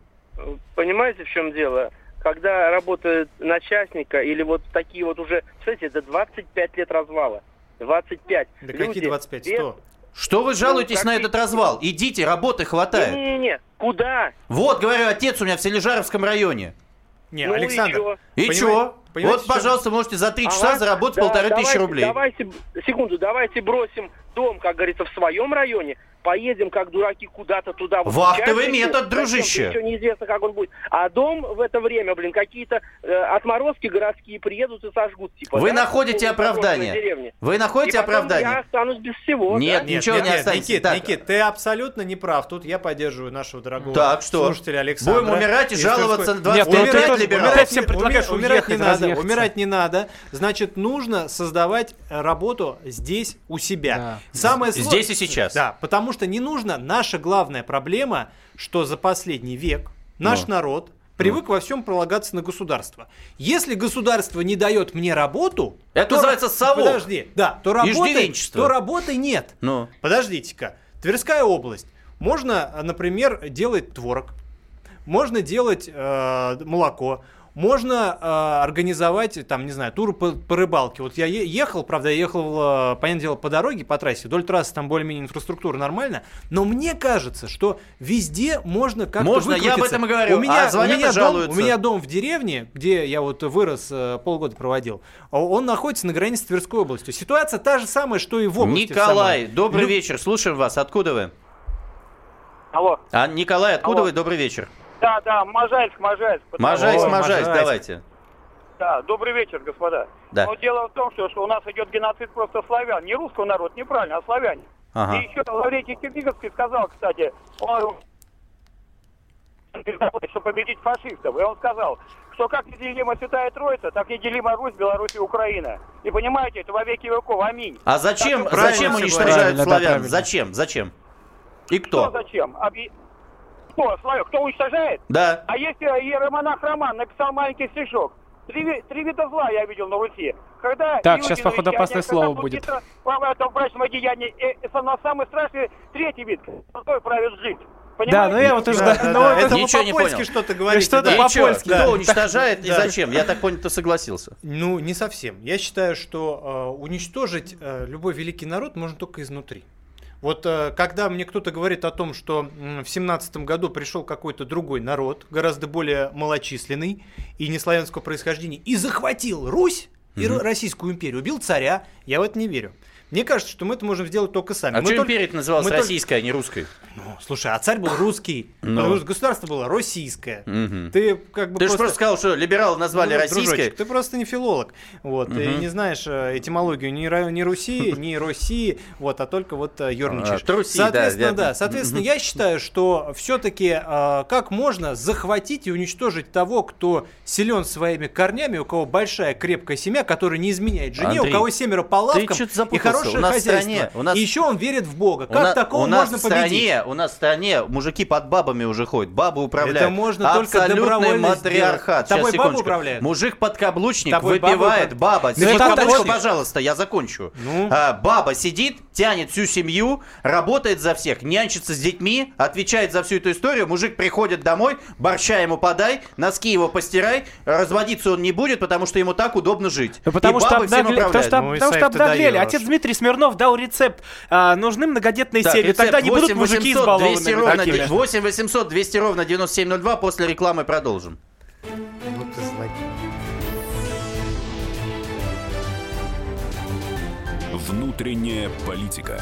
Понимаете, в чем дело? Когда работает начальника или вот такие вот уже... Кстати, это 25 лет развала. 25. Да какие Люди 25? без- 100. Что вы жалуетесь как на этот развал? Идите, работы хватает. Не-не-не, куда? Вот, говорю, отец у меня в Сележаровском районе. Не, Ну Александр. И чё? Понимаете, Вот, пожалуйста, можете за три часа Ага, заработать да, полторы тысячи давайте- рублей. Давайте, секунду, давайте бросим дом, как говорится, в своем районе, поедем как дураки куда-то туда. вот Вахтовый участники, метод, дружище. Еще неизвестно, как он будет. А дом в это время, блин, какие-то э, отморозки городские приедут и сожгут. Типа, Вы да, находите заброшенной оправдание. Вы находите И оправдание? я останусь без всего. Нет, да? Нет, Ничего нет, не нет, останется. Никит, Так. Никит, ты абсолютно не прав. Тут я поддерживаю нашего дорогого Так, что? слушателя Александра. Будем умирать и жаловаться на 20 Нет, ну ты умирать, умирать всем предлагаешь Умирать- умирать не уехать, надо, разъехаться. умирать не надо. Значит, нужно создавать работу здесь, у себя. Да. Самое Здесь и сейчас. Да, потому что не нужно. Наша главная проблема, что за последний век наш Ну. народ привык во всем полагаться на государство. Если государство не дает мне работу, Это то называется ра- совок. Подожди, да, то работы, то работы нет. Ну, Подождите-ка. Тверская область. Можно, например, делать творог. Можно делать э, молоко. Можно э, организовать, там, не знаю, тур по, по рыбалке. Вот я е- ехал, правда, я ехал, э, понятное дело, по дороге, по трассе. Вдоль трассы там более-менее инфраструктура нормально. Но мне кажется, что везде можно как-то Можно, я об этом и говорю. У меня, А звонят у, меня и дом, жалуются. у меня дом в деревне, где я вот вырос, э, полгода проводил. Он находится на границе с Тверской областью. Ситуация та же самая, что и в области. Николай, самой. добрый Лю- вечер, слушаем вас. Откуда вы? Алло. А, Николай, откуда Алло. вы? Добрый вечер. Да, да, Можайск, Можайск. Можайск, Можайск, Можайск. давайте. Да, добрый вечер, господа. Да. Но дело в том, что, что у нас идет геноцид просто славян. Не русского народа, неправильно, а славяне. Ага. И еще Лаврентий Киргизовский сказал, кстати, он что победить фашистов. И он сказал, что как неделима Святая Троица, так неделима Русь, Беларусь и Украина. И понимаете, это во веки веков. Аминь. А зачем, Так, зачем уничтожают да, славян? Зачем? Зачем? И Кто кто? зачем? Объ- Кто, Славик, кто уничтожает? Да. А если иеромонах Роман написал маленький стишок, Три, три вида зла я видел на Руси. Когда Так, сейчас, походу, опасное слово будет. Этом брачном одеянии. э, э, сам- самый страшный третий вид. Какой правит жить. Да, Понимаете? ну я вот уже... Да, да, да, ну да. Это это- Ничего не по-польски понял. что-то говорите. что-то да. По-польски, Кто да. уничтожает и Да. зачем? Я так понял, ты согласился. Ну, не совсем. Я считаю, что э, уничтожить э, любой великий народ можно только изнутри. Вот э, когда мне кто-то говорит о том, что в семнадцатом году пришел какой-то другой народ, гораздо более малочисленный и не славянского происхождения, и захватил Русь и Ро- Российскую империю, убил царя, я в это не верю. Мне кажется, что мы это можем сделать только сами. А Мы что только- империя называлась мы только- российская, а не русской? Ну, слушай, а царь был русский, Ну. потому что государство было российское. Мгм. Ты как бы Ты же просто сказал, что либералы назвали ну, российской. дружочек, ты просто не филолог, вот, и Мгм. не знаешь э, этимологию ни, ни Руси, ни России, вот, а только вот э, ерничаешь. А, труси, да, соответственно, я- да, соответственно, я считаю, что все-таки как можно захватить и уничтожить того, кто силен своими корнями, у кого большая крепкая семья, который не изменяет жене, Андрей, у кого семеро по лавкам и запутался. Хорошее У нас хозяйство. стране- у нас- И еще он верит в Бога. У Как на- такого у нас можно в победить? стране, у нас в стране мужики под бабами уже ходят, бабы управляют. Это можно только Абсолютный добровольно матриархат. сделать. Тобой Сейчас, бабы секундочку. управляют? Мужик подкаблучник Тобой бабы выпивает, баба. Ну, Секундочку, пожалуйста, я закончу. Ну? А, баба сидит, тянет всю семью, работает за всех, нянчится с детьми, отвечает за всю эту историю. Мужик приходит домой, борща ему подай, носки его постирай, разводиться он не будет, потому что ему так удобно жить. Ну, Потому И что, обнагле- потому управляют. что, Ну, потому что обнаглели. Отец Дмитрий Смирнов дал рецепт. А, нужны многодетные Так, семьи. рецепт Тогда не будут 8 мужики 800 избалованы. 200 ровно, такими. 8 800 200 ровно 9702. После рекламы продолжим. Вот ты злодей. Внутренняя политика.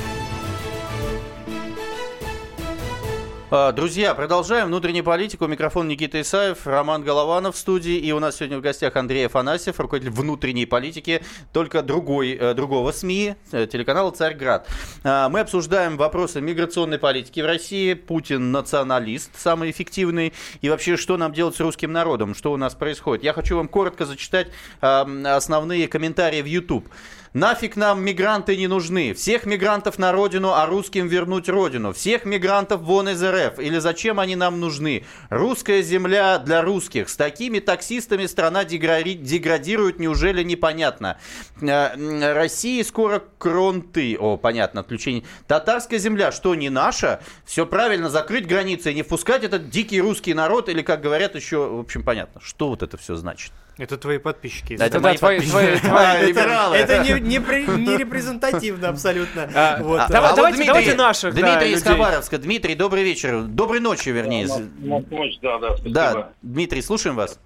Друзья, продолжаем внутреннюю политику. Микрофон Никита Исаев, Роман Голованов в студии. И у нас сегодня в гостях Андрей Афанасьев, руководитель внутренней политики, только другой, э, другого СМИ, э, телеканала «Царьград». А, Мы обсуждаем вопросы миграционной политики в России. Путин националист, самый эффективный. И вообще, что нам делать с русским народом? Что у нас происходит? Я хочу вам коротко зачитать а, основные комментарии в YouTube. Нафиг нам мигранты не нужны. Всех мигрантов на родину, а русским вернуть родину. Всех мигрантов вон из РФ. Или зачем они нам нужны? Русская земля для русских. С такими таксистами страна дегради- деградирует, неужели непонятно? Э, России скоро кронты. О, понятно, отключение. Татарская земля, что не наша? Все правильно, закрыть границы и не впускать этот дикий русский народ. Или, как говорят, еще, в общем, понятно. Что вот это все значит? Это твои подписчики. Это если мои да, твои- подписчики. твои- твои А, это- Это не, не, не репрезентативно абсолютно. А, Вот, А, а, а давай- вот давайте- Дмитрий- давайте наших, да, Дмитрий из людей. Хабаровска. Дмитрий, добрый вечер. Доброй ночи, вернее. Ночь, да, да, спасибо. Да, Дмитрий, слушаем вас.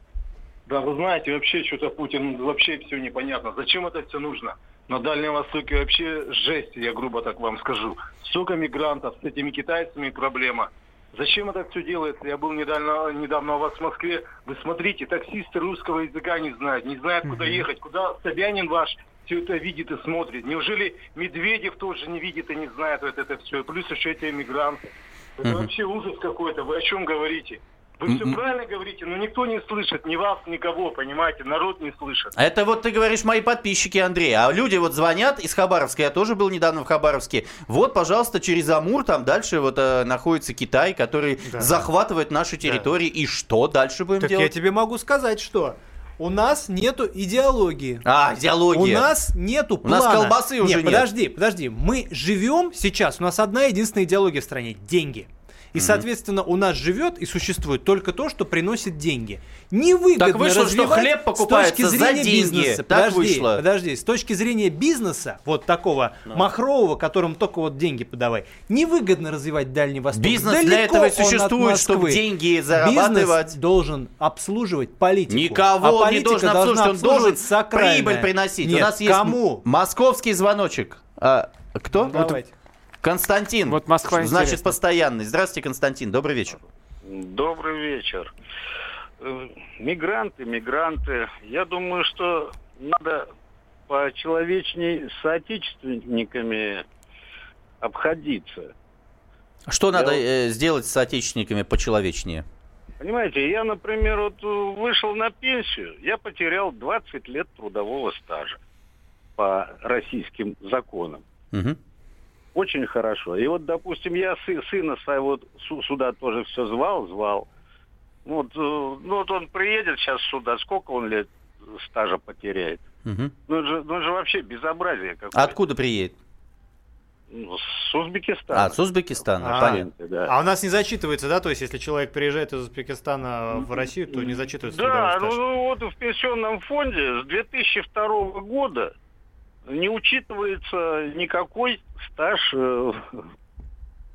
Да, вы знаете, вообще что-то Путин, вообще все непонятно. Зачем это все нужно? На Дальнем Востоке вообще жесть, я грубо так вам скажу. Столько мигрантов, с этими китайцами проблема. Зачем это все делается? Я был недавно, недавно у вас в Москве. Вы смотрите, таксисты русского языка не знают, не знают, куда ехать, куда Собянин ваш все это видит и смотрит. Неужели Медведев тоже не видит и не знает вот это все? Плюс еще эти мигранты. Это вообще ужас какой-то. Вы о чем говорите? Вы все М-м. правильно говорите, но никто не слышит, ни вас, никого, понимаете, народ не слышит. Это вот ты говоришь мои подписчики, Андрей. А люди вот звонят из Хабаровска. Я тоже был недавно в Хабаровске. Вот, пожалуйста, через Амур, там дальше вот э, находится Китай, который Да. захватывает наши территории. И что дальше будем Так я делать? тебе могу сказать, что у нас нету идеологии. А, идеология. У нас нету У нас плана. колбасы уже нет. подожди, подожди. Мы живем сейчас, у нас одна единственная идеология в стране – деньги. И, соответственно, у нас живет и существует только то, что приносит деньги. Невыгодно Так вышло, что развивать хлеб с покупается точки за зрения деньги. бизнеса. Так подожди, вышло. подожди. С точки зрения бизнеса, вот такого махрового, которым только вот деньги подавай, невыгодно развивать Дальний Восток. Бизнес для Далеко этого и он от существует, чтобы деньги зарабатывать. Бизнес должен обслуживать политику. Никого а не должен обслуживать, он должен сакральное. прибыль приносить. Нет, У нас есть кому? московский звоночек. А, кто? Ну, давайте. Константин. Вот Москва Значит, интересно. постоянный. Здравствуйте, Константин. Добрый вечер. Добрый вечер. Э, Мигранты, мигранты. Я думаю, что надо почеловечней с соотечественниками обходиться. Что надо Я- э, сделать с соотечественниками почеловечнее? Понимаете, я, например, вот э, вышел на пенсию, я потерял 20 лет трудового стажа по российским законам. Мгм. Очень хорошо. И вот, допустим, я сы- сына своего сюда тоже все звал, звал. Вот, э, ну вот он приедет сейчас сюда, сколько он лет стажа потеряет? Мгм. Ну это же, ну, это же вообще безобразие какое-то. Откуда приедет? Ну, С Узбекистана. А, с Узбекистана, А, понятно. Да. А у нас не зачитывается, да? То есть, если человек приезжает из Узбекистана в Россию, то не зачитывается Да, ну, ну, вот в пенсионном фонде с 2002 года не учитывается никакой стаж. э,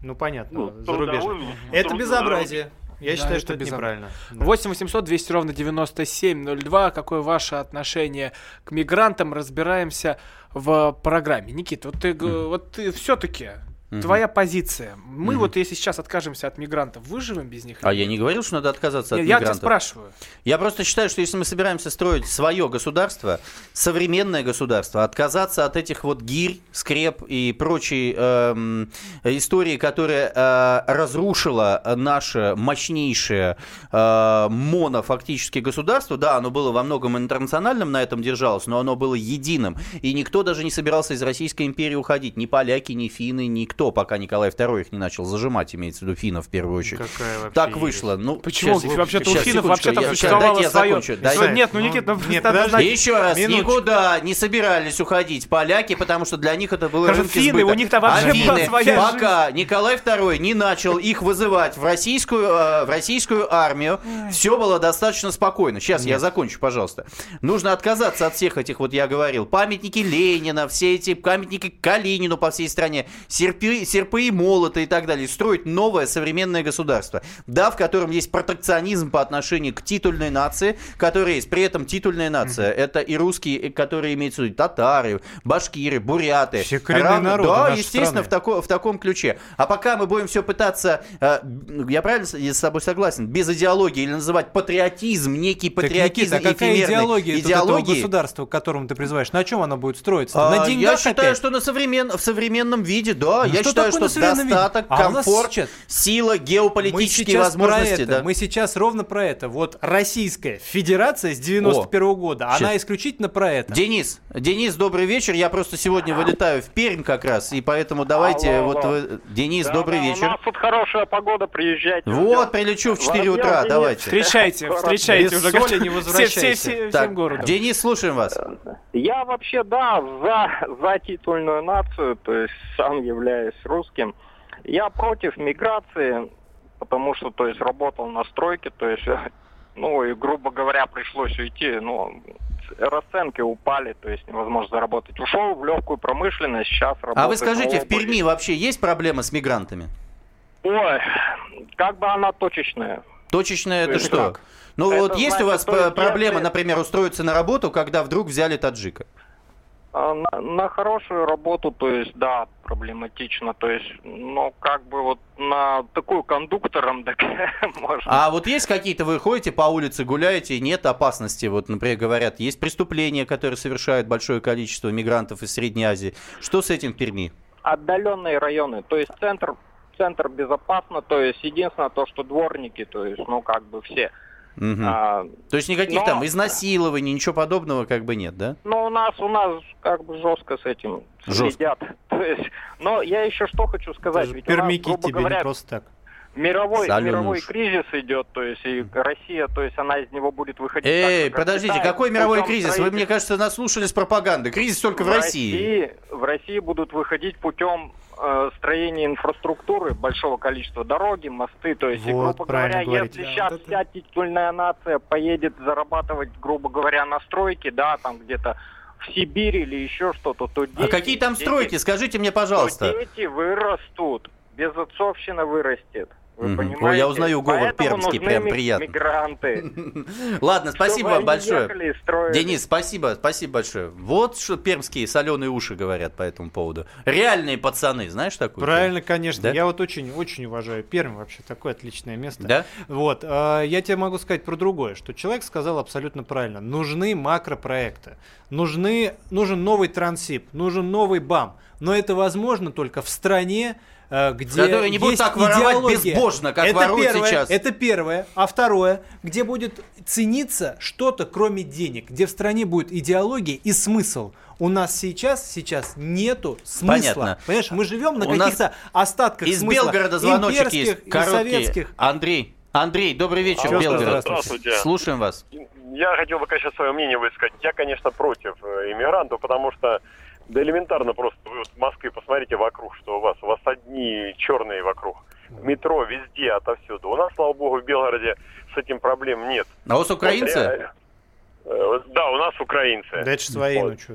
Ну, понятно, ну, зарубежный. трудовой- Это труд- безобразие. Я Да, считаю, это что это неправильно. Да. 8 800 200 ровно 9702. Какое ваше отношение к мигрантам? Разбираемся в программе. Никита, вот ты, г- вот ты все-таки Мгм. Твоя позиция. Мы Мгм. вот если сейчас откажемся от мигрантов, выживем без них? А я не говорил, что надо отказаться Нет, от я мигрантов. тебя спрашиваю. Я просто считаю, что если мы собираемся строить свое государство, современное государство, отказаться от этих вот гирь, скреп и прочей эм, истории, которая э, разрушила наше мощнейшее э, моно фактически государство, да, оно было во многом интернациональным, на этом держалось, но оно было единым. И никто даже не собирался из Российской империи уходить. Ни поляки, ни финны, никто, пока Николай II их не начал зажимать, имеется в виду финнов в первую очередь. Какая вообще Так вышло. Ну, Почему? щас, Вообще-то у финнов вообще-то я- щас, существовало я свое. закончу, дайте- Нет, ну, Ну, Никит, ну, нет, надо подожди. еще раз, Минуточку. никуда не собирались уходить поляки, потому что для них это было Скажем, рынки финны, сбыта. у них-то вообще А была финны, своя пока Николай II не начал их вызывать в российскую, э, в российскую армию, все было достаточно спокойно. Сейчас я закончу, пожалуйста. Нужно отказаться от всех этих, вот я говорил, памятники Ленина, все эти памятники Калинину по всей стране, серпы, серпы и молоты и так далее. Строить новое современное государство. Да, в котором есть протекционизм по отношению к титульной нации, которая есть. При этом титульная нация это и русские, которые имеются в виду татары, башкиры, буряты. Все коренные народы Да, естественно, страны. в, тако- в таком ключе. А пока мы будем все пытаться, э, я правильно с с тобой согласен, без идеологии или называть патриотизм, некий Так, патриотизм Никита, а какая эфемерный. идеология, тут этого государства, к которому ты призываешь? На чем она будет строиться? А, на деньгах я считаю, опять? что на современ... в современном виде, да. Ну я что считаю, что достаток, А комфорт, сейчас- сила, Мы геополитические сейчас возможности. про это, да. мы сейчас ровно про это. Вот Российская Федерация с 91 года, она Щас. исключительно про это. Денис, Денис, добрый вечер. Я просто сегодня вылетаю в Пермь как раз, и поэтому давайте, Алло, вот алло. вы... Денис, Да, добрый да, вечер. У нас тут хорошая погода, приезжайте. Вот, прилечу в 4 утра, давайте. Встречайте, встречайте Без уже. соли не все, все, возвращайся. все, Так, всем городом. Денис, слушаем вас. Я вообще, да, за, за титульную нацию, то есть сам являюсь русским. Я против миграции, потому что, то есть, работал на стройке, то есть, ну, и, грубо говоря, пришлось уйти, ну, расценки упали, то есть невозможно заработать. Ушел в легкую промышленность, сейчас работаю. А вы скажите, в Перми вообще есть проблема с мигрантами? Ой, как бы она точечная. Точечная это есть что? как? Ну Это вот есть у вас то проблема, если- например, устроиться на работу, когда вдруг взяли таджика? А На, на хорошую работу, то есть, да, проблематично, то есть, ну, как бы вот на такую кондуктором, так можно. А вот есть какие-то, вы ходите по улице, гуляете, и нет опасности, вот, например, говорят, есть преступления, которые совершают большое количество мигрантов из Средней Азии. Что с этим в Перми? Отдаленные районы, то есть центр, центр безопасно, то есть, единственное то, что дворники, то есть, ну, как бы все. Мгм. А, То есть никаких но- там изнасилований, ничего подобного как бы нет, да? Ну, у нас, у нас как бы жестко с этим Жестко. следят. То есть, но я еще что хочу сказать. Ведь у нас, тебе говоря, не просто так. Мировой, мировой кризис идет, то есть и Россия, то есть она из него будет выходить. так Эй, же, как подождите, Китай, какой мировой кризис? Вы, строительства. мне кажется, наслушались пропаганды. Кризис только в России. В России будут выходить путем э, строения инфраструктуры, большого количества дороги, мосты, то есть, и, Вот, грубо говоря, говорите. если Да, сейчас вот это- вся титульная нация поедет зарабатывать, грубо говоря, на стройке, да, там где-то в Сибирь или еще что-то, то дети... А какие там дети- стройки? Скажите мне, то пожалуйста. дети вырастут, безотцовщина вырастет. Вы Мгм. понимаете? Ой, я узнаю говор Поэтому пермский, нужны прям ми- приятно. мигранты. Ладно, спасибо вам большое. Денис, спасибо, спасибо большое. Вот что пермские соленые уши говорят по этому поводу. Реальные пацаны, знаешь такую? Правильно, конечно. Да? Я вот очень, очень уважаю Пермь, вообще такое отличное место. Да? Вот, а, я тебе могу сказать про другое, что человек сказал абсолютно правильно. Нужны макропроекты, нужны, нужен новый трансип, нужен новый БАМ. Но это возможно только в стране, где Которые не будут есть так воровать идеология. безбожно, как это воруют первое, сейчас. Это первое. А второе, где будет цениться что-то кроме денег, где в стране будет идеология и смысл. У нас сейчас, сейчас нету смысла. Понятно. Понимаешь, мы живем на каких-то остатках Из смысла. Белгорода звоночек есть, короткий. советских. Андрей, Андрей, добрый вечер, Алло, Белгород. здравствуйте. Слушаем вас. Я хотел бы, конечно, свое мнение высказать. Я, конечно, против э, иммигрантов, потому что да элементарно просто. Вы вот в Москве посмотрите вокруг, что у вас. У вас одни черные вокруг. В метро, везде, отовсюду. У нас, слава богу, в Белгороде с этим проблем нет. А у вас украинцы? Вот реально. Э, Да, у нас украинцы. Да это ж свои, Вот. ну что.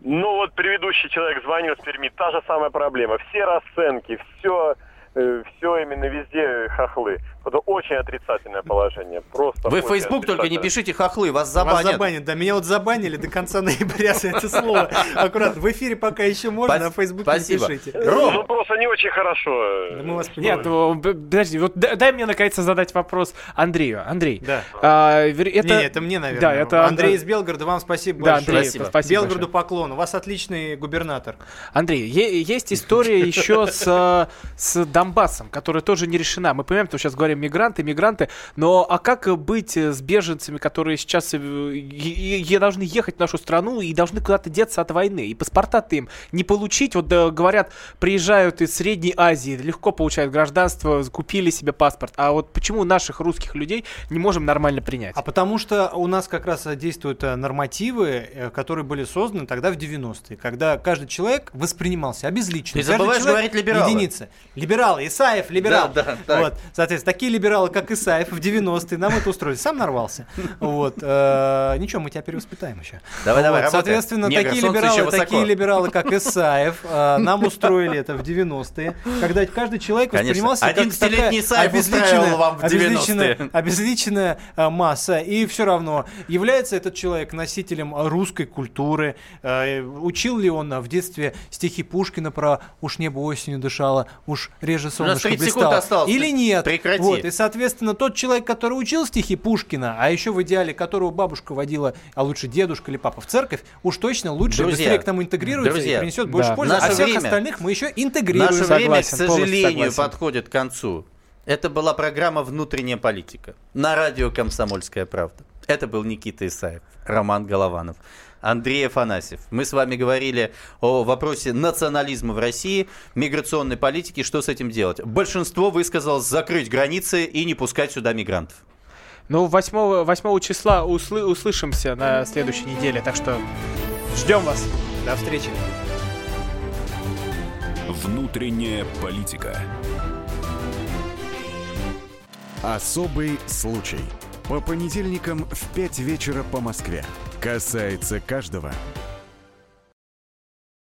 Ну вот предыдущий человек звонил с Перми, та же самая проблема. Все расценки, все все именно везде хохлы. Это очень отрицательное положение. Просто Вы в Facebook только не пишите хохлы, вас Вас забанят. забанят, да. Меня вот забанили до конца ноября за это слово. Аккуратно. В эфире пока еще можно, а в Фейсбуке не пишите. Ну, просто не очень хорошо. Да мы вас Нет, ну, подожди, вот дай мне наконец задать вопрос Андрею. Андрей, Да. а, это... Не, это мне, наверное. Да, это Андрей из Белгорода, вам спасибо Да, большое. Андрей, это спасибо Белгороду поклон. У вас отличный губернатор. Андрей, есть история еще с, с Донбассом, которая тоже не решена. Мы понимаем, что сейчас говорим мигранты, мигранты, но а как быть с беженцами, которые сейчас э, должны ехать в нашу страну и должны куда-то деться от войны? И паспорта-то им не получить. Вот э, говорят, приезжают из Средней Азии, легко получают гражданство, купили себе паспорт. А вот почему наших русских людей не можем нормально принять? А потому что у нас как раз э, действуют э, нормативы, э, которые были созданы тогда в 90-е, когда каждый человек воспринимался обезличенно. Ты забываешь человек говорить либералы. Единица. Либералы, Исаев, либерал. Да, да, так. вот, соответственно, такие либералы, как Исаев в 90-е, нам это устроили. Сам нарвался. Вот. э, Ничего, мы тебя перевоспитаем еще. Давай, давай, Вот. Соответственно, такие либералы, такие либералы, как Исаев, э, нам устроили это в 90-е, когда каждый человек воспринимался как 11-летний такая обезличенная, 90-е. обезличенная э, масса, и все равно, является этот человек носителем русской культуры, учил ли он в детстве стихи Пушкина про «Уж небо осенью дышало, уж реже солнышко 30 секунд блистало» или нет. Прекрати. Вот, и, соответственно, тот человек, который учил стихи Пушкина, а еще в идеале которого бабушка водила, а лучше дедушка или папа в церковь, уж точно лучше Друзья, быстрее к нам интегрируется друзья, и принесет больше да. пользы, а Наше всех время- остальных мы еще интегрируем. Наше время, к Согласен, сожалению, согласен. подходит к концу. Это была программа «Внутренняя политика» на радио «Комсомольская правда». Это был Никита Исаев, Роман Голованов, Андрей Афанасьев. Мы с вами говорили о вопросе национализма в России, миграционной политики, что с этим делать. Большинство высказалось закрыть границы и не пускать сюда мигрантов. Ну, 8, 8 числа услы- услышимся на следующей неделе, так что ждем вас. До встречи. Внутренняя политика. Особый случай. По понедельникам в 5 вечера по Москве. Касается каждого.